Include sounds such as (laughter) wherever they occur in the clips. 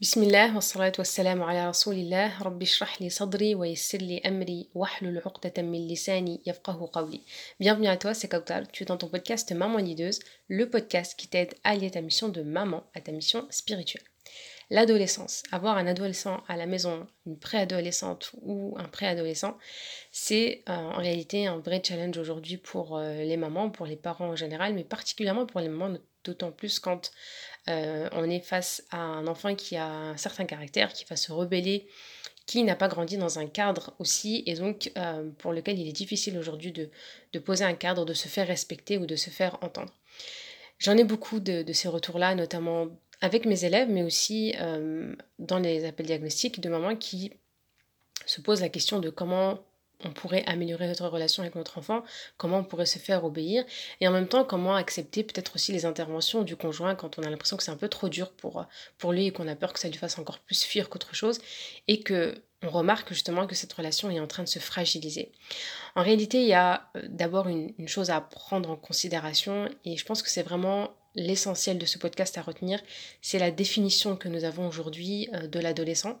Bismillah, wa salatu wa salam ala rasulillah, rabbi shrah li sadri wa yassir hlul uqdatan min lisani yafqahu qawli. Bienvenue à toi, c'est Kautal, tu es dans ton podcast Maman Lideuse, le podcast qui t'aide à lier ta mission de maman à ta mission spirituelle. L'adolescence, avoir un adolescent à la maison, une préadolescente ou un préadolescent, c'est euh, en réalité un vrai challenge aujourd'hui pour euh, les mamans, pour les parents en général, mais particulièrement pour les mamans, d'autant plus quand euh, on est face à un enfant qui a un certain caractère, qui va se rebeller, qui n'a pas grandi dans un cadre aussi, et donc pour lequel il est difficile aujourd'hui de, poser un cadre, de se faire respecter ou de se faire entendre. J'en ai beaucoup de, de ces retours-là, notamment avec mes élèves, mais aussi euh, dans les appels diagnostiques de mamans qui se posent la question de comment on pourrait améliorer notre relation avec notre enfant, comment on pourrait se faire obéir, et en même temps comment accepter peut-être aussi les interventions du conjoint quand on a l'impression que c'est un peu trop dur pour, pour lui et qu'on a peur que ça lui fasse encore plus fuir qu'autre chose, et que on remarque justement que cette relation est en train de se fragiliser. En réalité, il y a euh, d'abord une, chose à prendre en considération, et je pense que c'est vraiment l'essentiel de ce podcast à retenir, c'est la définition que nous avons aujourd'hui euh, de l'adolescent,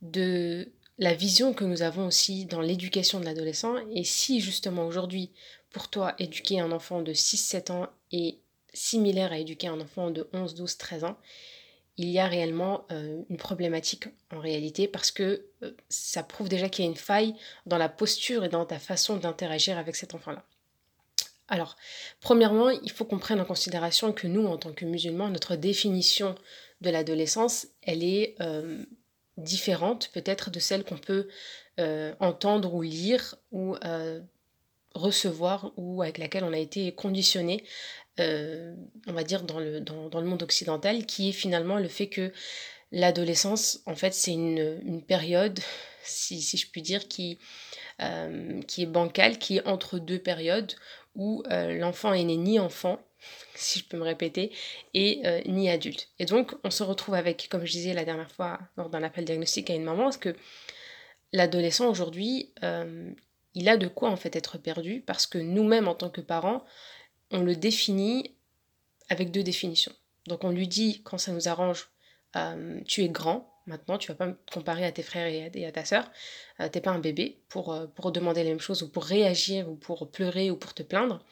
de la vision que nous avons aussi dans l'éducation de l'adolescent. Et si justement aujourd'hui, pour toi, éduquer un enfant de 6-7 ans est similaire à éduquer un enfant de 11, 12, 13 ans, il y a réellement euh, une problématique en réalité parce que euh, ça prouve déjà qu'il y a une faille dans la posture et dans ta façon d'interagir avec cet enfant-là. Alors, premièrement, il faut qu'on prenne en considération que nous, en tant que musulmans, notre définition de l'adolescence, elle est euh, différente peut-être de celle qu'on peut euh, entendre ou lire ou euh, recevoir ou avec laquelle on a été conditionné, on va dire, dans le, monde occidental, qui est finalement le fait que l'adolescence, en fait, c'est une, période, si, je puis dire, qui, qui est bancale, qui est entre deux périodes où euh, l'enfant est né ni enfant, si je peux me répéter, et euh, ni adulte. Et donc, on se retrouve avec, comme je disais la dernière fois lors d'un appel diagnostique à une maman, parce que l'adolescent aujourd'hui, euh, il a de quoi en fait être perdu, parce que nous-mêmes, en tant que parents, on le définit avec deux définitions. Donc, on lui dit, quand ça nous arrange, tu es grand, Maintenant, tu vas pas me comparer à tes frères et à, ta sœur. Euh, T'es pas un bébé pour, euh, pour demander les mêmes choses ou pour réagir ou pour pleurer ou pour te plaindre.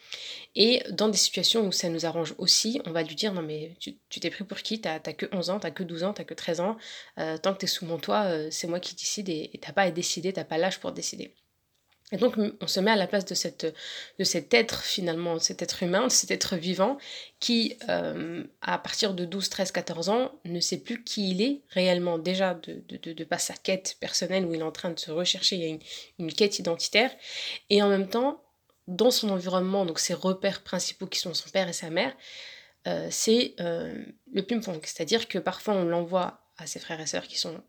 Et dans des situations où ça nous arrange aussi, on va lui dire non mais tu t'es pris pour qui? T'as que 11 ans, t'as que 12 ans, t'as que 13 ans. Euh, tant que t'es sous mon toit, c'est moi qui décide et t'as pas à décider, t'as pas l'âge pour décider. Et donc on se met à la place de, cette, de cet être finalement, cet être humain, cet être vivant qui, euh, à partir de 12, 13, 14 ans, ne sait plus qui il est réellement déjà de, de, de, pas sa quête personnelle où il est en train de se rechercher, il y a une, une quête identitaire. Et en même temps, dans son environnement, donc ses repères principaux qui sont son père et sa mère, euh, c'est euh, le ping-pong. C'est-à-dire que parfois on l'envoie à ses frères et sœurs qui sont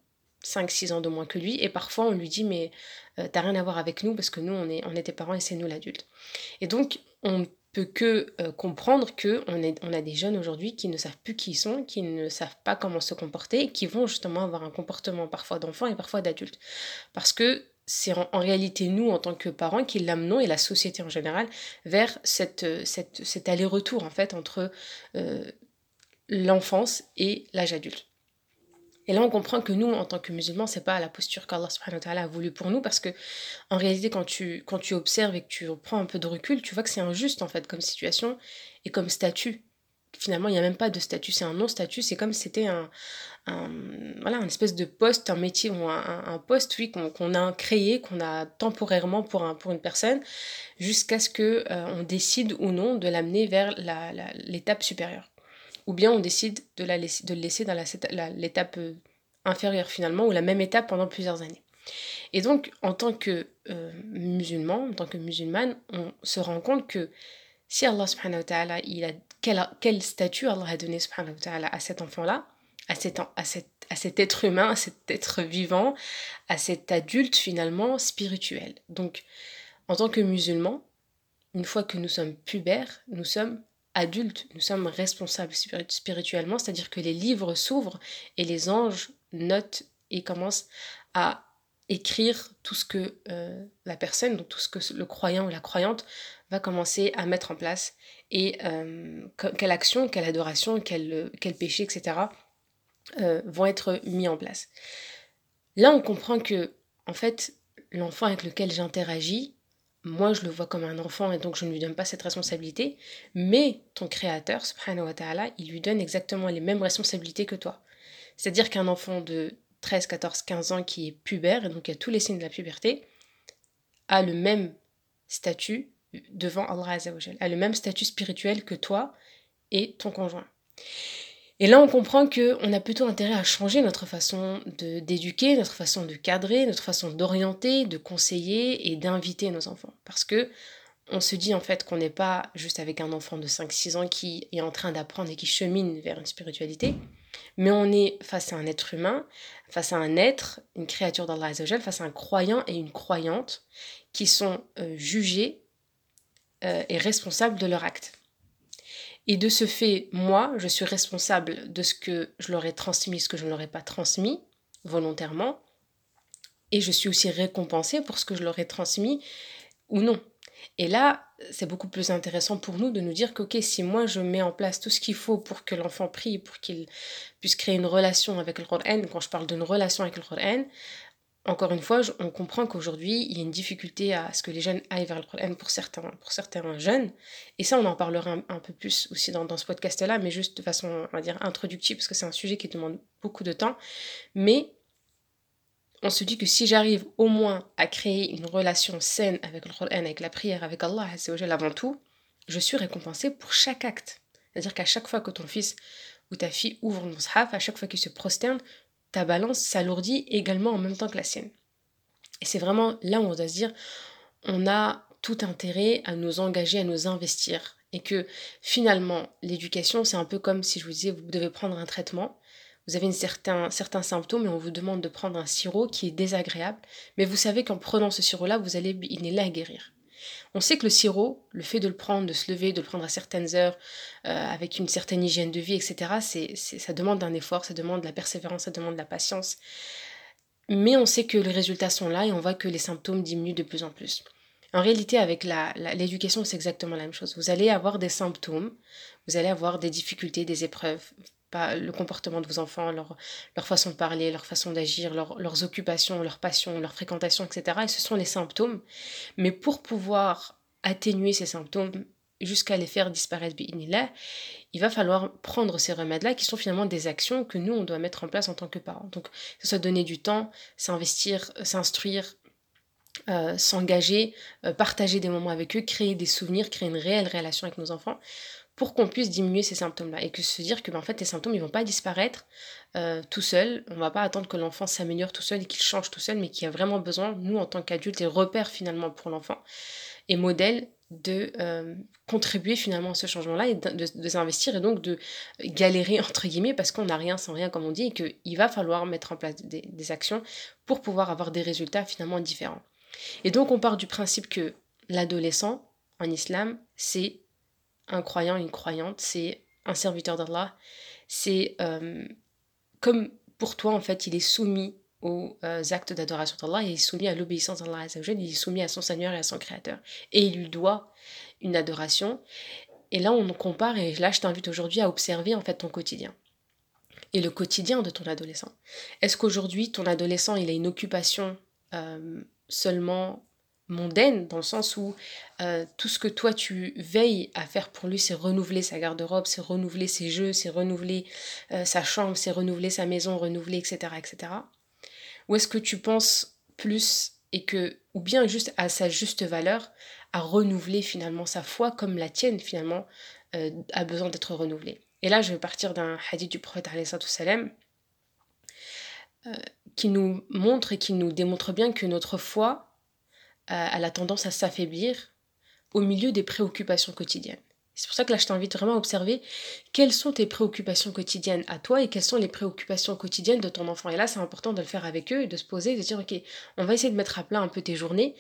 5-6 ans de moins que lui, et parfois on lui dit mais euh, t'as rien à voir avec nous parce que nous on est, on est tes parents et c'est nous l'adulte. Et donc on ne peut que euh, comprendre que on, est, on a des jeunes aujourd'hui qui ne savent plus qui ils sont, qui ne savent pas comment se comporter, qui vont justement avoir un comportement parfois d'enfant et parfois d'adulte. Parce que c'est en, réalité nous en tant que parents qui l'amenons et la société en général vers cette, euh, cette, cet aller-retour en fait entre l'enfance et l'âge adulte. Et là, on comprend que nous, en tant que musulmans, c'est pas la posture qu'Allah a voulu pour nous, parce que en réalité, quand tu, quand tu observes et que tu prends un peu de recul, tu vois que c'est injuste en fait comme situation et comme statut. Finalement, il n'y a même pas de statut, c'est un non-statut, c'est comme si c'était un, voilà, un espèce de poste, un métier ou un, poste, oui, qu'on a créé, qu'on a temporairement pour, un, pour une personne, jusqu'à ce que euh, on décide ou non de l'amener vers l'étape supérieure ou bien on décide de, la laisser, de le laisser dans l'étape euh, inférieure finalement, ou la même étape pendant plusieurs années. Et donc, en tant que euh, musulman, en tant que musulmane, on se rend compte que si Allah subhanahu wa ta'ala, il a quel, quel, statut Allah a donné subhanahu wa à cet enfant-là, à cet, à, cet, à cet être humain, à cet être vivant, à cet adulte finalement spirituel. Donc, en tant que musulman, une fois que nous sommes pubères, nous sommes adultes, nous sommes responsables spirituellement, c'est-à-dire que les livres s'ouvrent et les anges notent et commencent à écrire tout ce que euh, la personne, donc tout ce que le croyant ou la croyante va commencer à mettre en place et euh, quelle action, quelle adoration, quel, péché, etc. euh, vont être mis en place. Là, on comprend que, en fait, l'enfant avec lequel j'interagis, moi, je le vois comme un enfant et donc je ne lui donne pas cette responsabilité, mais ton créateur, subhanahu wa ta'ala, il lui donne exactement les mêmes responsabilités que toi. C'est-à-dire qu'un enfant de 13, 14, 15 ans qui est pubère, et donc qui a tous les signes de la puberté, a le même statut devant Allah Azzawajal, a le même statut spirituel que toi et ton conjoint. Et là, on comprend qu'on a plutôt intérêt à changer notre façon d'éduquer, notre façon de cadrer, notre façon d'orienter, de conseiller et d'inviter nos enfants. Parce que on se dit en fait qu'on n'est pas juste avec un enfant de 5-6 ans qui est en train d'apprendre et qui chemine vers une spiritualité, mais on est face à un être humain, face à un être, une créature d'Allah Azzawajal, face à un croyant et une croyante qui sont euh, jugés euh, et responsables de leur acte. Et de ce fait, moi, je suis responsable de ce que je leur ai transmis, ce que je ne leur ai pas transmis volontairement. Et je suis aussi récompensée pour ce que je leur ai transmis ou non. Et là, c'est beaucoup plus intéressant pour nous de nous dire que, si moi je mets en place tout ce qu'il faut pour que l'enfant prie, pour qu'il puisse créer une relation avec le Coran, quand je parle d'une relation avec le Coran, encore une fois, on comprend qu'aujourd'hui, il y a une difficulté à ce que les jeunes aillent vers le Coran pour certains, pour certains jeunes. Et ça, on en parlera un, peu plus aussi dans, dans ce podcast-là, mais juste de façon, on va dire, introductive, parce que c'est un sujet qui demande beaucoup de temps. Mais on se dit que si j'arrive au moins à créer une relation saine avec le Coran, avec la prière, avec Allah avant tout, je suis récompensée pour chaque acte. C'est-à-dire qu'à chaque fois que ton fils ou ta fille ouvre le mushaf, à chaque fois qu'il se prosterne, ta balance s'alourdit également en même temps que la sienne. Et c'est vraiment là où on doit se dire, on a tout intérêt à nous engager, à nous investir. Et que finalement, l'éducation, c'est un peu comme si je vous disais, vous devez prendre un traitement. Vous avez une certain, certains symptômes et on vous demande de prendre un sirop qui est désagréable. Mais vous savez qu'en prenant ce sirop-là, vous allez il est là à guérir. On sait que le sirop, le fait de le prendre, de se lever, de le prendre à certaines heures, euh, avec une certaine hygiène de vie, etc., c'est, ça demande un effort, ça demande de la persévérance, ça demande de la patience. Mais on sait que les résultats sont là et on voit que les symptômes diminuent de plus en plus. En réalité, avec l'éducation, c'est exactement la même chose. Vous allez avoir des symptômes, vous allez avoir des difficultés, des épreuves, pas le comportement de vos enfants, leur, leur façon de parler, leur façon d'agir, leurs occupations, leurs passions, leurs fréquentations, etc. Et ce sont les symptômes. Mais pour pouvoir atténuer ces symptômes jusqu'à les faire disparaître, il va falloir prendre ces remèdes-là qui sont finalement des actions que nous, on doit mettre en place en tant que parents. Donc, que ce soit donner du temps, s'investir, s'instruire, euh, s'engager, euh, partager des moments avec eux, créer des souvenirs, créer une réelle relation avec nos enfants pour qu'on puisse diminuer ces symptômes-là et que se dire que ben, en fait, les symptômes ils vont pas disparaître euh, tout seul. On va pas attendre que l'enfant s'améliore tout seul et qu'il change tout seul, mais qu'il a vraiment besoin, nous en tant qu'adultes, et repères finalement pour l'enfant et modèles de euh, contribuer finalement à ce changement-là et de, s'investir et donc de galérer entre guillemets parce qu'on n'a rien sans rien comme on dit et qu'il va falloir mettre en place des, des actions pour pouvoir avoir des résultats finalement différents. Et donc on part du principe que l'adolescent en islam, c'est un croyant, une croyante, c'est un serviteur d'Allah. C'est euh, comme pour toi, en fait, il est soumis aux euh, actes d'adoration d'Allah, il est soumis à l'obéissance d'Allah, il est soumis à son Seigneur et à son Créateur. Et il lui doit une adoration. Et là, on compare, et là, je t'invite aujourd'hui à observer en fait ton quotidien. Et le quotidien de ton adolescent. Est-ce qu'aujourd'hui, ton adolescent, il a une occupation euh, seulement mondaine, dans le sens où euh, tout ce que toi tu veilles à faire pour lui, c'est renouveler sa garde-robe, c'est renouveler ses jeux, c'est renouveler euh, sa chambre, c'est renouveler sa maison, renouveler, etc. etc. Ou est-ce que tu penses plus et que, ou bien juste à sa juste valeur, à renouveler finalement sa foi comme la tienne finalement euh, a besoin d'être renouvelée? Et là, je vais partir d'un hadith du prophète salam qui nous montre et qui nous démontre bien que notre foi, elle a tendance à s'affaiblir au milieu des préoccupations quotidiennes. C'est pour ça que là, je t'invite vraiment à observer quelles sont tes préoccupations quotidiennes à toi et quelles sont les préoccupations quotidiennes de ton enfant. Et là, c'est important de le faire avec eux de se poser, de dire, ok, on va essayer de mettre à plat un peu tes journées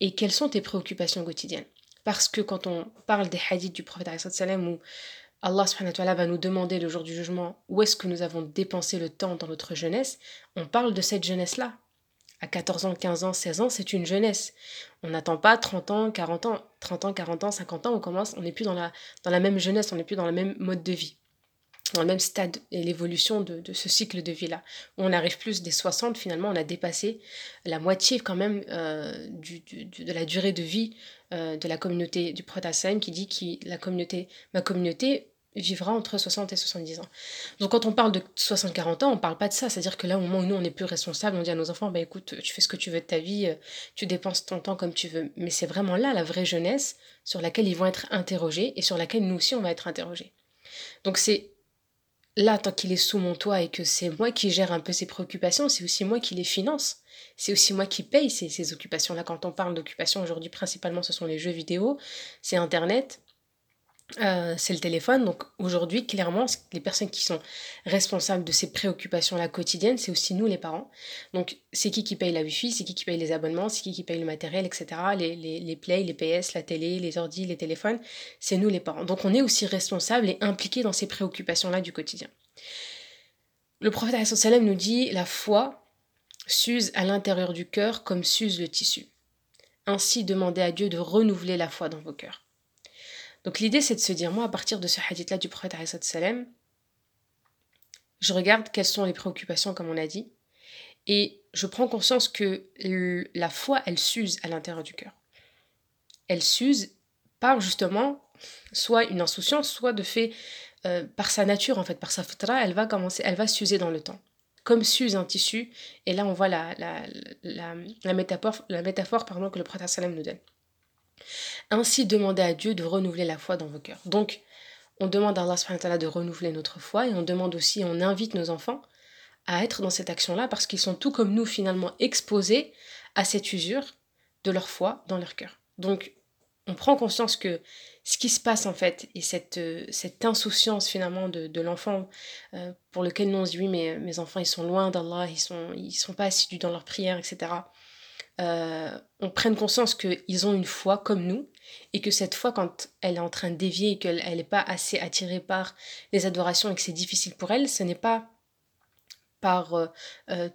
et quelles sont tes préoccupations quotidiennes. Parce que quand on parle des hadiths du prophète où Allah va nous demander le jour du jugement où est-ce que nous avons dépensé le temps dans notre jeunesse, on parle de cette jeunesse-là à 14 ans, 15 ans, 16 ans, c'est une jeunesse. On n'attend pas 30 ans, 40 ans, 30 ans, 40 ans, 50 ans, on commence, on n'est plus dans la, même jeunesse, on n'est plus dans le même mode de vie. dans le même stade et l'évolution de, ce cycle de vie-là. On arrive plus des 60, finalement, on a dépassé la moitié quand même euh, de la durée de vie euh, de la communauté du Prophète qui dit que la communauté, ma communauté vivra entre 60 et 70 ans. Donc quand on parle de 60-40 ans, on parle pas de ça. C'est-à-dire que là, au moment où nous, on est plus responsable, on dit à nos enfants, bah écoute, tu fais ce que tu veux de ta vie, tu dépenses ton temps comme tu veux. Mais c'est vraiment là la vraie jeunesse sur laquelle ils vont être interrogés et sur laquelle nous aussi, on va être interrogés. Donc c'est là, tant qu'il est sous mon toit et que c'est moi qui gère un peu ses préoccupations, c'est aussi moi qui les finance. C'est aussi moi qui paye ces, ces occupations-là. Quand on parle d'occupations aujourd'hui, principalement, ce sont les jeux vidéo, c'est Internet, euh, c'est le téléphone. Donc aujourd'hui, clairement, les personnes qui sont responsables de ces préoccupations-là quotidiennes, c'est aussi nous les parents. Donc c'est qui qui paye la Wi-Fi, c'est qui qui paye les abonnements, c'est qui qui paye le matériel, etc. Les, les, les plays, les PS, la télé, les ordi, les téléphones, c'est nous les parents. Donc on est aussi responsables et impliqués dans ces préoccupations-là du quotidien. Le prophète sallam nous dit la foi s'use à l'intérieur du cœur comme s'use le tissu. Ainsi demandez à Dieu de renouveler la foi dans vos cœurs. Donc l'idée c'est de se dire, moi à partir de ce hadith-là du prophète je regarde quelles sont les préoccupations comme on a dit, et je prends conscience que la foi, elle s'use à l'intérieur du cœur. Elle s'use par justement soit une insouciance, soit de fait euh, par sa nature en fait, par sa fitra, elle va commencer, elle va s'user dans le temps comme s'use un tissu. Et là, on voit la, la, métaphore, la métaphore pardon, que le prophète nous donne. Ainsi, demandez à Dieu de renouveler la foi dans vos cœurs. Donc, on demande à Allah de renouveler notre foi et on demande aussi, on invite nos enfants à être dans cette action-là parce qu'ils sont tout comme nous finalement exposés à cette usure de leur foi dans leur cœur. Donc, on prend conscience que ce qui se passe en fait et cette, cette insouciance finalement de, l'enfant euh, pour lequel nous on se dit oui mais mes enfants ils sont loin d'Allah, ils sont, ils sont pas assidus dans leur prière, etc. Euh, on prenne conscience qu'ils ont une foi comme nous et que cette foi, quand elle est en train de dévier et qu'elle n'est pas assez attirée par les adorations et que c'est difficile pour elle, ce n'est pas par euh, euh,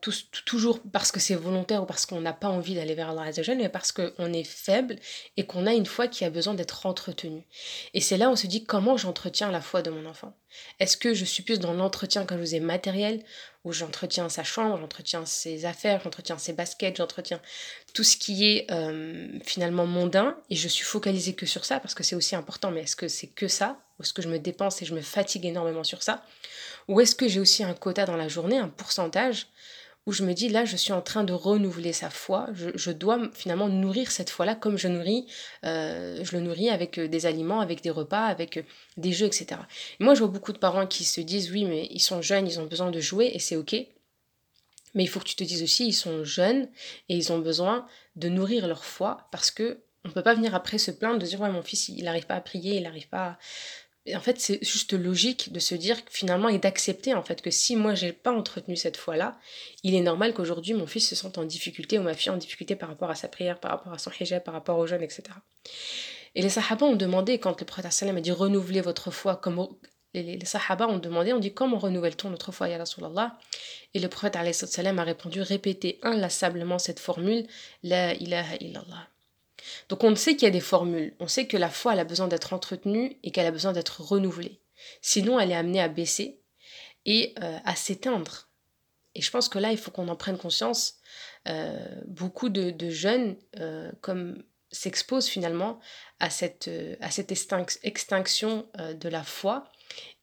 toujours parce que c'est volontaire ou parce qu'on n'a pas envie d'aller vers Allah Azzawajal, mais parce qu'on est faible et qu'on a une foi qui a besoin d'être entretenue. Et c'est là où on se dit comment j'entretiens la foi de mon enfant? Est-ce que je suis plus dans l'entretien, quand je vous ai matériel, où j'entretiens sa chambre, j'entretiens ses affaires, j'entretiens ses baskets, j'entretiens tout ce qui est euh, finalement mondain, et je suis focalisée que sur ça, parce que c'est aussi important, mais est-ce que c'est que ça? Ou est-ce que je me dépense et je me fatigue énormément sur ça? Ou est-ce que j'ai aussi un quota dans la journée, un pourcentage? Où je me dis là je suis en train de renouveler sa foi, je, dois finalement nourrir cette foi-là comme je nourris, euh, je le nourris avec euh, des aliments, avec des repas, avec euh, des jeux, etc. moi je vois beaucoup de parents qui se disent oui mais ils sont jeunes, ils ont besoin de jouer et c'est ok. Mais il faut que tu te dises aussi ils sont jeunes et ils ont besoin de nourrir leur foi parce que on peut pas venir après se plaindre de dire ouais mon fils il n'arrive pas à prier, il n'arrive pas en fait, c'est juste logique de se dire finalement et d'accepter en fait que si moi j'ai pas entretenu cette foi-là, il est normal qu'aujourd'hui mon fils se sente en difficulté ou ma fille en difficulté par rapport à sa prière, par rapport à son hijab, par rapport aux jeunes, etc. Et les sahaba ont demandé, quand le prophète sallam a dit renouvelez votre foi, comme les, les, sahaba ont demandé, on dit comment renouvelle-t-on notre foi, ya Rasulallah? Et le prophète a répondu répétez inlassablement cette formule, la ilaha illallah. Donc on sait qu'il y a des formules, on sait que la foi a besoin d'être entretenue et qu'elle a besoin d'être renouvelée. Sinon elle est amenée à baisser et euh, à s'éteindre. Et je pense que là il faut qu'on en prenne conscience. Euh, beaucoup de, jeunes euh, comme s'exposent finalement à cette, à cette extinction de la foi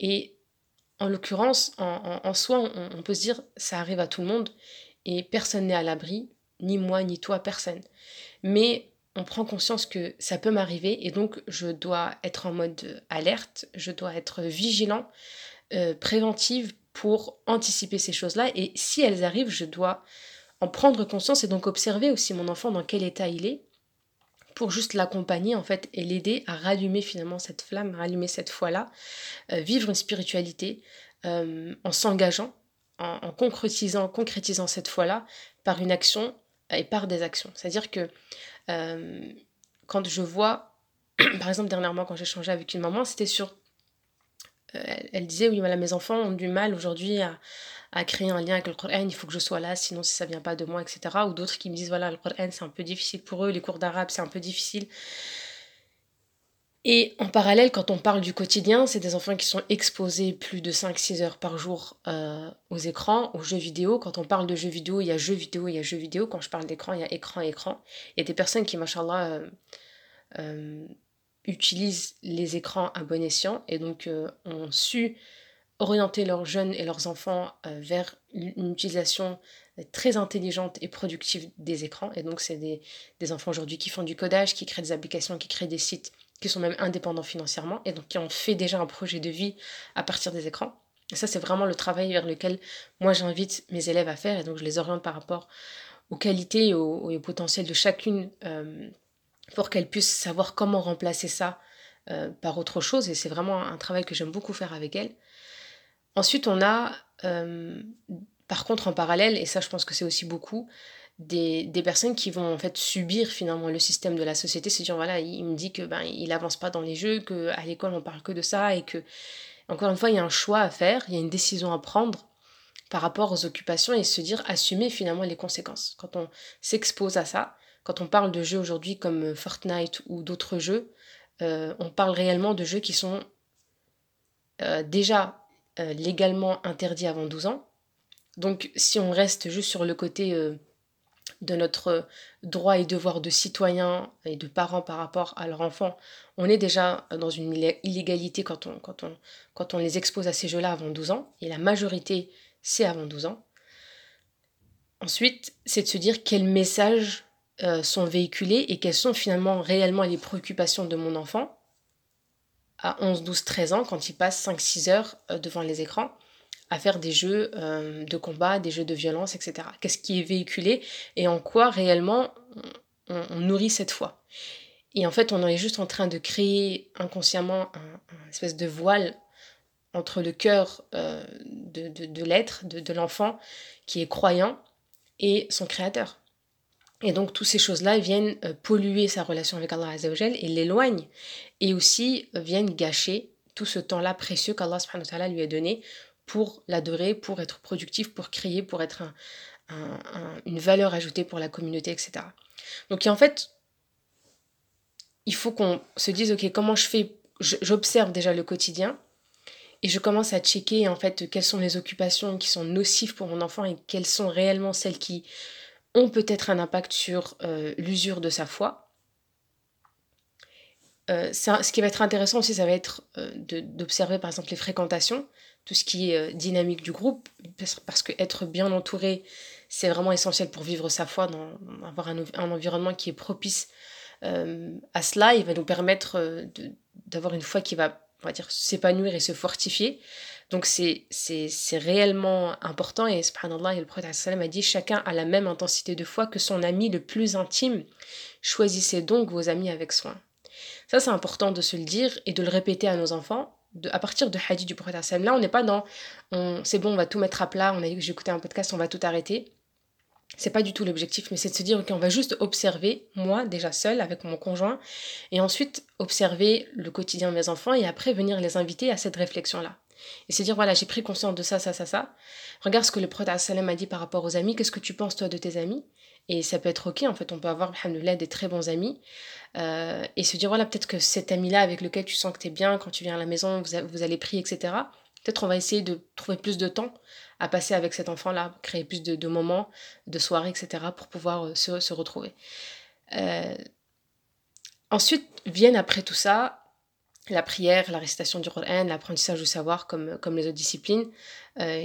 et en l'occurrence, en, soi, on, on, peut se dire ça arrive à tout le monde et personne n'est à l'abri, ni moi, ni toi, personne. Mais on prend conscience que ça peut m'arriver et donc je dois être en mode alerte, je dois être vigilant, euh, préventive pour anticiper ces choses-là. Et si elles arrivent, je dois en prendre conscience et donc observer aussi mon enfant dans quel état il est pour juste l'accompagner en fait et l'aider à rallumer finalement cette flamme, rallumer cette foi-là, euh, vivre une spiritualité euh, en s'engageant, en, en, concrétisant, concrétisant cette foi-là par une action et par des actions. C'est-à-dire que euh, quand je vois, (clears throat) par exemple dernièrement quand j'ai changé avec une maman, c'était sur... Euh, elle, disait, oui, mes enfants ont du mal aujourd'hui à, à, créer un lien avec le Coran, il faut que je sois là, sinon si ça vient pas de moi, etc. Ou d'autres qui me disent, voilà, le Coran c'est un peu difficile pour eux, les cours d'arabe c'est un peu difficile. Et en parallèle, quand on parle du quotidien, c'est des enfants qui sont exposés plus de 5-6 heures par jour euh, aux écrans, aux jeux vidéo. Quand on parle de jeux vidéo, il y a jeux vidéo, il y a jeux vidéo. Quand je parle d'écran, il y a écran, écran. Il y a des personnes qui, machallah, euh, euh, utilisent les écrans à bon escient et donc ont su orienter leurs jeunes et leurs enfants vers une utilisation très intelligente et productive des écrans. Et donc, c'est des, des enfants aujourd'hui qui font du codage, qui créent des applications, qui créent des sites qui sont même indépendants financièrement et donc qui ont fait déjà un projet de vie à partir des écrans. Et ça, c'est vraiment le travail vers lequel moi j'invite mes élèves à faire et donc je les oriente par rapport aux qualités et au, potentiel de chacune euh, pour qu'elles puissent savoir comment remplacer ça euh, par autre chose. Et c'est vraiment un travail que j'aime beaucoup faire avec elles. Ensuite, on a, euh, par contre, en parallèle, et ça je pense que c'est aussi beaucoup, des, personnes qui vont en fait subir finalement le système de la société, se dire voilà, il, me dit que ben il avance pas dans les jeux, que à l'école on parle que de ça et que encore une fois il y a un choix à faire, il y a une décision à prendre par rapport aux occupations et se dire assumer finalement les conséquences. Quand on s'expose à ça, quand on parle de jeux aujourd'hui comme Fortnite ou d'autres jeux, euh, on parle réellement de jeux qui sont euh, déjà euh, légalement interdits avant 12 ans. Donc si on reste juste sur le côté de notre droit et devoir de citoyen et de parents par rapport à leur enfant, on est déjà dans une illégalité quand on, quand on, quand on les expose à ces jeux-là avant 12 ans, et la majorité, c'est avant 12 ans. Ensuite, c'est de se dire quels messages euh, sont véhiculés et quelles sont finalement réellement les préoccupations de mon enfant à 11, 12, 13 ans quand il passe 5-6 heures euh, devant les écrans à faire des jeux euh, de combat, des jeux de violence, etc. Qu'est-ce qui est véhiculé et en quoi réellement on, nourrit cette foi? Et en fait, on est juste en train de créer inconsciemment un, espèce de voile entre le cœur euh, de, l'être, de, l'enfant qui est croyant, et son créateur. Et donc, toutes ces choses-là viennent euh, polluer sa relation avec Allah Azzawajal et l'éloignent, et aussi viennent gâcher tout ce temps-là précieux qu'Allah lui a donné pour l'adorer, pour être productif, pour créer, pour être une valeur ajoutée pour la communauté, etc. Donc en fait, il faut qu'on se dise, ok, comment je fais J'observe déjà le quotidien et je commence à checker en fait quelles sont les occupations qui sont nocives pour mon enfant et quelles sont réellement celles qui ont peut-être un impact sur euh, l'usure de sa foi. Euh, ce qui va être intéressant aussi, ça va être euh, d'observer par exemple les fréquentations tout ce qui est euh, dynamique du groupe, parce que être bien entouré, c'est vraiment essentiel pour vivre sa foi, dans, avoir un, environnement qui est propice euh, à cela. Il va nous permettre euh, d'avoir une foi qui va, on va dire, s'épanouir et se fortifier. Donc c'est réellement important et subhanallah, et le prophète a dit chacun a la même intensité de foi que son ami le plus intime. Choisissez donc vos amis avec soin. Ça c'est important de se le dire et de le répéter à nos enfants à partir de hadith du prophète là on n'est pas dans c'est bon on va tout mettre à plat on a j'ai écouté un podcast on va tout arrêter. C'est pas du tout l'objectif mais c'est de se dire ok on va juste observer moi déjà seul avec mon conjoint et ensuite observer le quotidien de mes enfants et après venir les inviter à cette réflexion là et se dire voilà j'ai pris conscience de ça ça ça ça. Regarde ce que le prophète a dit par rapport aux amis. Qu'est-ce que tu penses toi de tes amis? Et ça peut être ok, en fait, on peut avoir, alhamdoulilah, des très bons amis. Euh, et se dire, voilà, peut-être que cet ami-là avec lequel tu sens que tu es bien, quand tu viens à la maison, vous, allez prier, etc. Peut-être on va essayer de trouver plus de temps à passer avec cet enfant-là, créer plus de, moments, de soirées, etc. pour pouvoir euh, se, retrouver. Euh, ensuite, viennent après tout ça la prière, la récitation du Coran, l'apprentissage du savoir comme, comme les autres disciplines,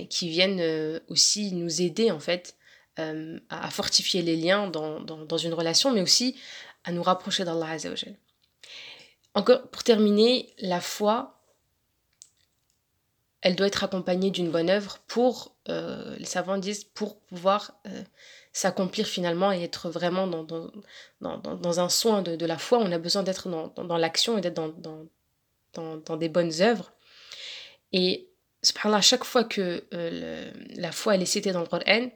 qui viennent aussi nous aider en fait à fortifier les liens dans, dans, une relation, mais aussi à nous rapprocher d'Allah Azzawajal. Encore, pour terminer, la foi, elle doit être accompagnée d'une bonne œuvre pour, euh, les savants disent, pour pouvoir euh, s'accomplir finalement et être vraiment dans, dans, dans un soin de, la foi. On a besoin d'être dans, l'action et d'être dans, des bonnes œuvres. Et à chaque fois que la foi elle est citée dans le Coran,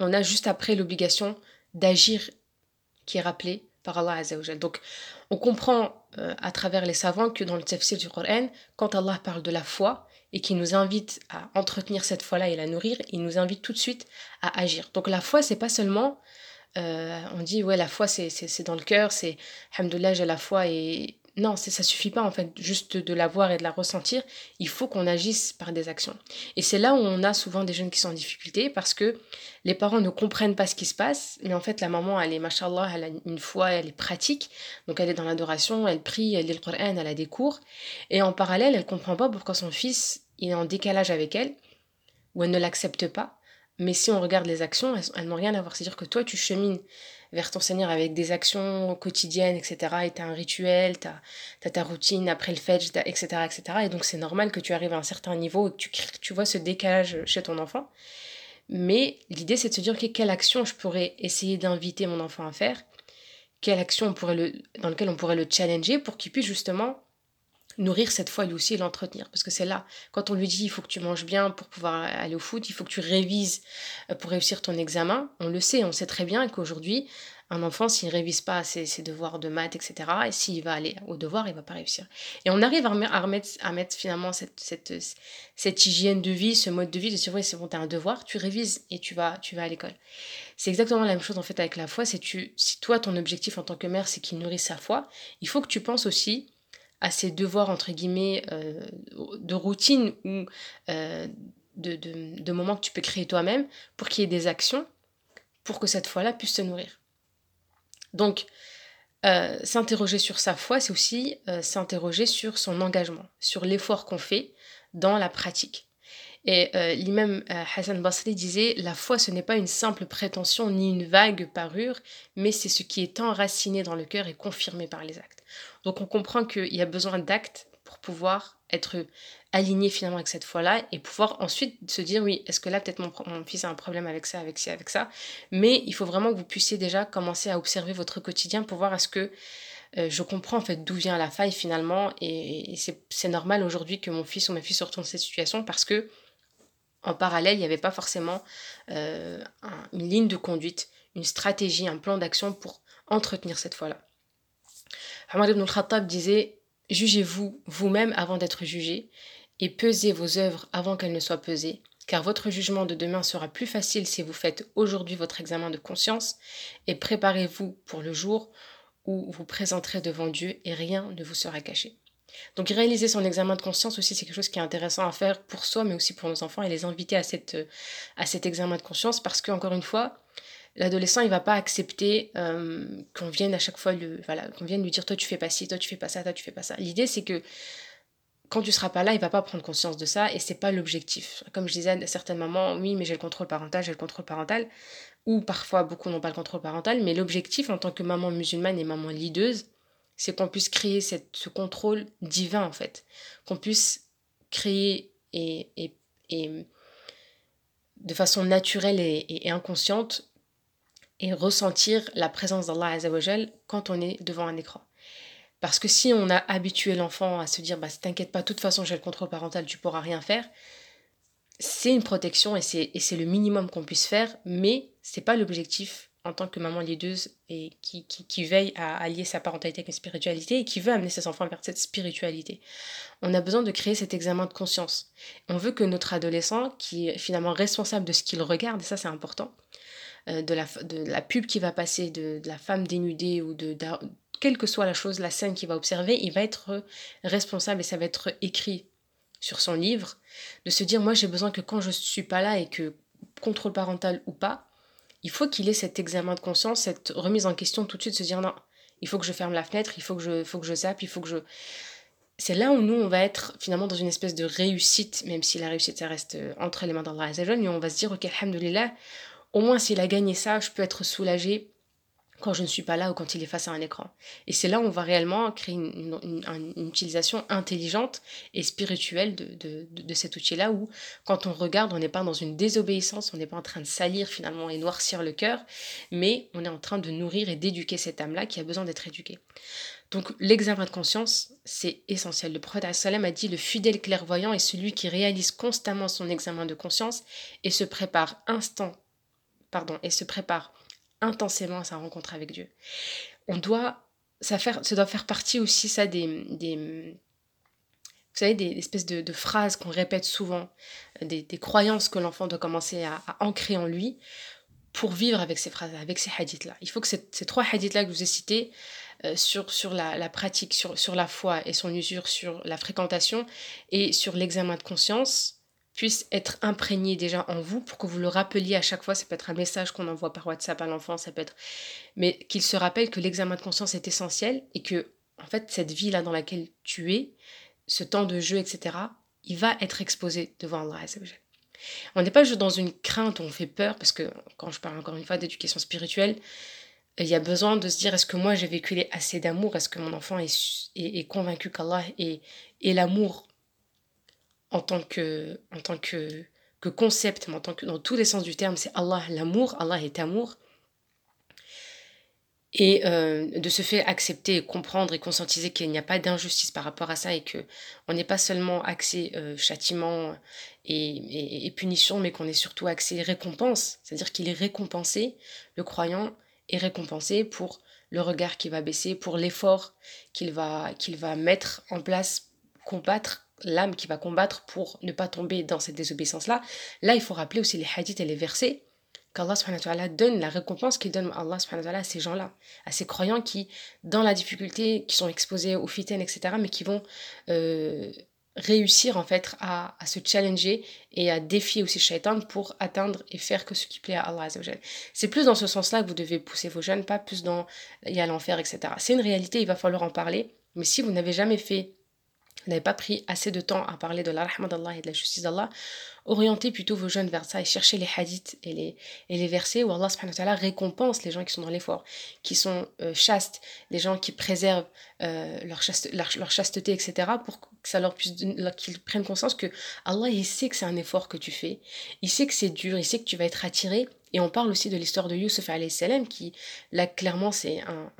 on a juste après l'obligation d'agir qui est rappelée par Allah Azzawajal. Donc, on comprend euh, à travers les savants que dans le tafsir du Coran, quand Allah parle de la foi et qu'il nous invite à entretenir cette foi-là et la nourrir, il nous invite tout de suite à agir. Donc, la foi, c'est pas seulement, euh, on dit, ouais, la foi, c'est dans le cœur, c'est, Alhamdoulilah, j'ai la foi et. Non, ça suffit pas en fait juste de la voir et de la ressentir. Il faut qu'on agisse par des actions. Et c'est là où on a souvent des jeunes qui sont en difficulté parce que les parents ne comprennent pas ce qui se passe. Mais en fait, la maman, elle est, machallah, elle a une foi, elle est pratique. Donc elle est dans l'adoration, elle prie, elle lit le Coran, elle a des cours. Et en parallèle, elle comprend pas pourquoi son fils est en décalage avec elle ou elle ne l'accepte pas. Mais si on regarde les actions, elles, n'ont rien à voir. C'est-à-dire que toi, tu chemines vers ton Seigneur avec des actions quotidiennes, etc. Et tu as un rituel, tu as, ta routine après le fetch, etc., etc. Et donc c'est normal que tu arrives à un certain niveau et que tu, tu vois ce décalage chez ton enfant. Mais l'idée, c'est de se dire, quelle action je pourrais essayer d'inviter mon enfant à faire? Quelle action on pourrait le, dans laquelle on pourrait le challenger pour qu'il puisse justement nourrir cette foi lui aussi et l'entretenir. Parce que c'est là, quand on lui dit il faut que tu manges bien pour pouvoir aller au foot, il faut que tu révises euh, pour réussir ton examen, on le sait, on sait très bien qu'aujourd'hui, un enfant, s'il ne révise pas ses, devoirs de maths, etc., et s'il va aller au devoir, il ne va pas réussir. Et on arrive à, remettre, à mettre finalement cette, cette, cette, hygiène de vie, ce mode de vie, de dire, oui, c'est bon, tu as un devoir, tu révises et tu vas, tu vas à l'école. C'est exactement la même chose en fait avec la foi, tu, si toi, ton objectif en tant que mère, c'est qu'il nourrisse sa foi, il faut que tu penses aussi à ces devoirs, entre guillemets, euh, de routine ou euh, de, moments que tu peux créer toi-même pour qu'il y ait des actions pour que cette foi-là puisse se nourrir. Donc, euh, s'interroger sur sa foi, c'est aussi s'interroger sur son engagement, sur l'effort qu'on fait dans la pratique. Et l'imam Hassan Basri disait La foi, ce n'est pas une simple prétention ni une vague parure, mais c'est ce qui est enraciné dans le cœur et confirmé par les actes. Donc on comprend qu'il y a besoin d'actes pour pouvoir être aligné finalement avec cette foi-là et pouvoir ensuite se dire oui, est-ce que là peut-être mon, fils a un problème avec ça, avec ci, avec ça. Mais il faut vraiment que vous puissiez déjà commencer à observer votre quotidien pour voir est-ce que euh, je comprends en fait d'où vient la faille finalement et, c'est normal aujourd'hui que mon fils ou ma fille se retrouvent dans cette situation parce que en parallèle, il n'y avait pas forcément euh, une ligne de conduite, une stratégie, un plan d'action pour entretenir cette foi-là. Omar ibn al-Khattab disait Jugez-vous vous-même avant d'être jugé, et pesez vos œuvres avant qu'elles ne soient pesées, car votre jugement de demain sera plus facile si vous faites aujourd'hui votre examen de conscience, et préparez-vous pour le jour où vous présenterez devant Dieu et rien ne vous sera caché. Donc réaliser son examen de conscience aussi, c'est quelque chose qui est intéressant à faire pour soi, mais aussi pour nos enfants, et les inviter à, cette, à cet examen de conscience, parce que, encore une fois, l'adolescent, il va pas accepter euh, qu'on vienne à chaque fois voilà, qu'on vienne lui dire toi tu fais pas ci, toi tu fais pas ça, toi tu fais pas ça. L'idée c'est que quand tu seras pas là, il va pas prendre conscience de ça et c'est pas l'objectif. Comme je disais à certaines mamans, oui, mais j'ai le contrôle parental, j'ai le contrôle parental, ou parfois beaucoup n'ont pas le contrôle parental, mais l'objectif en tant que maman musulmane et maman leaduse, c'est qu'on puisse créer cette, ce contrôle divin en fait, qu'on puisse créer et, et, et, de façon naturelle et inconsciente et ressentir la présence d'Allah Azzawajal quand on est devant un écran. Parce que si on a habitué l'enfant à se dire bah t'inquiète pas, de toute façon j'ai le contrôle parental, tu pourras rien faire, c'est une protection et c'est le minimum qu'on puisse faire, mais c'est pas l'objectif en tant que maman lideuse et qui, qui, qui, veille à allier sa parentalité avec une spiritualité et qui veut amener ses enfants vers cette spiritualité. On a besoin de créer cet examen de conscience. On veut que notre adolescent, qui est finalement responsable de ce qu'il regarde, et ça c'est important, euh, de, la, de la pub qui va passer, de, la femme dénudée ou de, quelle que soit la chose, la scène qu'il va observer, il va être responsable et ça va être écrit sur son livre, de se dire moi j'ai besoin que quand je ne suis pas là et que contrôle parental ou pas, il faut qu'il ait cet examen de conscience, cette remise en question tout de suite, se dire non, il faut que je ferme la fenêtre, il faut que je, faut que je zappe, il faut que je... C'est là où nous, on va être finalement dans une espèce de réussite, même si la réussite, ça reste entre les mains d'Allah mais on va se dire, ok, alhamdoulilah, au moins s'il a gagné ça, je peux être soulagée quand je ne suis pas là ou quand il est face à un écran. Et c'est là où on va réellement créer une, utilisation intelligente et spirituelle de, cet outil-là, où quand on regarde, on n'est pas dans une désobéissance, on n'est pas en train de salir finalement et noircir le cœur, mais on est en train de nourrir et d'éduquer cette âme-là qui a besoin d'être éduquée. Donc l'examen de conscience, c'est essentiel. Le prophète sallam a dit le fidèle clairvoyant est celui qui réalise constamment son examen de conscience et se prépare instant pardon, et se prépare intensément à sa rencontre avec Dieu. On doit, ça, faire, ça doit faire partie aussi, ça, des, des vous savez, des espèces de, phrases qu'on répète souvent, des, croyances que l'enfant doit commencer à, ancrer en lui pour vivre avec ces phrases, avec ces hadiths-là. Il faut que ces, trois hadiths-là que je vous ai cités, sur, sur la, pratique, sur, sur la foi et son usure, sur la fréquentation et sur l'examen de conscience puisse être imprégné déjà en vous pour que vous le rappeliez à chaque fois. Ça peut être un message qu'on envoie par WhatsApp à l'enfant, ça peut être. Mais qu'il se rappelle que l'examen de conscience est essentiel et que, en fait, cette vie-là dans laquelle tu es, ce temps de jeu, etc., il va être exposé devant Allah. On n'est pas juste dans une crainte on fait peur, parce que quand je parle encore une fois d'éducation spirituelle, il y a besoin de se dire est-ce que moi j'ai véhiculé assez d'amour? Est-ce que mon enfant est, est, convaincu qu'Allah est, est l'amour en tant que, en tant que, que concept, mais en tant que, dans tous les sens du terme, c'est Allah l'amour, Allah est amour. Et euh, de se faire accepter, comprendre et conscientiser qu'il n'y a pas d'injustice par rapport à ça et que on n'est pas seulement axé euh, châtiment et, et, punition, mais qu'on est surtout axé récompense. C'est-à-dire qu'il est récompensé, le croyant est récompensé pour le regard qui va baisser, pour l'effort qu'il va, qu'il va mettre en place, combattre l'âme qui va combattre pour ne pas tomber dans cette désobéissance-là. Là, il faut rappeler aussi les hadiths et les versets qu'Allah donne la récompense qu'il donne Allah à ces gens-là, à ces croyants qui, dans la difficulté, qui sont exposés aux fitaines, etc., mais qui vont euh, réussir en fait à, se challenger et à défier aussi shaitan pour atteindre et faire que ce qui plaît à Allah C'est plus dans ce sens-là que vous devez pousser vos jeunes, pas plus dans il y a l'enfer, etc. C'est une réalité, il va falloir en parler, mais si vous n'avez jamais fait vous n'avez pas pris assez de temps à parler de la rahma d'Allah et de la justice d'Allah, orientez plutôt vos jeunes vers ça et cherchez les hadiths et les, et les versets où Allah subhanahu wa ta'ala récompense les gens qui sont dans l'effort, qui sont euh, chastes, les gens qui préservent euh, leur, chasteté, etc. pour que ça leur puisse, qu'ils prennent conscience que Allah, il sait que c'est un effort que tu fais, il sait que c'est dur, il sait que tu vas être attiré. Et on parle aussi de l'histoire de Yusuf salam qui, là, clairement, c'est un,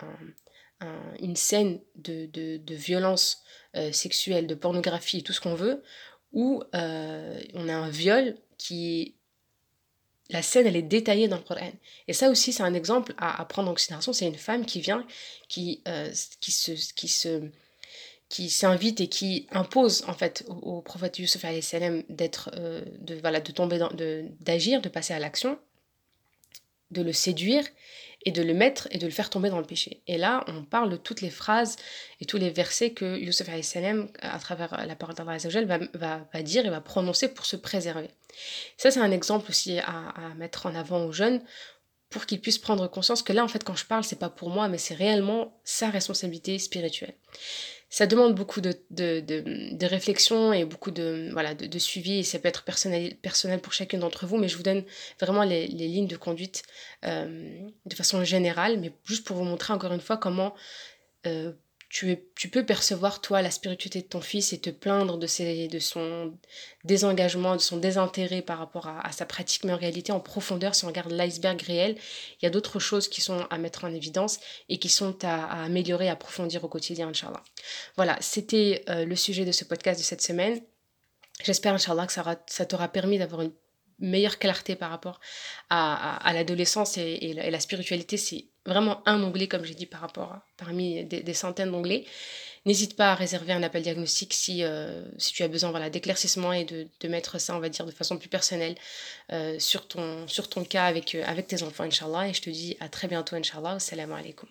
une scène de, de violence euh, sexuelle, de pornographie, tout ce qu'on veut, où euh, on a un viol qui la scène elle est détaillée dans le Coran. Et ça aussi c'est un exemple à, prendre en considération. C'est une femme qui vient, qui, euh, qui se, qui se, qui s'invite et qui impose en fait au, prophète Yusuf d'être, de voilà, de tomber d'agir, de passer à l'action, de le séduire et de le mettre et de le faire tomber dans le péché. Et là, on parle de toutes les phrases et tous les versets que Youssef salam, à travers la parole d'Allah va, va, va, dire et va prononcer pour se préserver. Ça, c'est un exemple aussi à, à mettre en avant aux jeunes pour qu'ils puissent prendre conscience que là, en fait, quand je parle, c'est pas pour moi, mais c'est réellement sa responsabilité spirituelle ça demande beaucoup de, de, de, réflexion et beaucoup de, voilà, de, suivi. Et ça peut être personnel, personnel pour chacun d'entre vous, mais je vous donne vraiment les, les lignes de conduite euh, de façon générale, mais juste pour vous montrer encore une fois comment euh, tu, tu peux percevoir, toi, la spiritualité de ton fils et te plaindre de, ses, de son désengagement, de son désintérêt par rapport à, sa pratique. Mais en réalité, en profondeur, si on regarde l'iceberg réel, il y a d'autres choses qui sont à mettre en évidence et qui sont à, améliorer, à approfondir au quotidien, Inch'Allah. Voilà, c'était euh, le sujet de ce podcast de cette semaine. J'espère, Inch'Allah, que ça, ça t'aura permis d'avoir une meilleure clarté par rapport à, l'adolescence et, la, spiritualité. C'est vraiment un onglet, comme j'ai dit, par rapport à, parmi des, centaines d'onglets. N'hésite pas à réserver un appel diagnostic si, euh, si tu as besoin voilà, d'éclaircissement et de, de, mettre ça, on va dire, de façon plus personnelle euh, sur, ton, sur ton cas avec, euh, avec tes enfants, Inch'Allah. Et je te dis à très bientôt, Inch'Allah. Assalamu alaikum.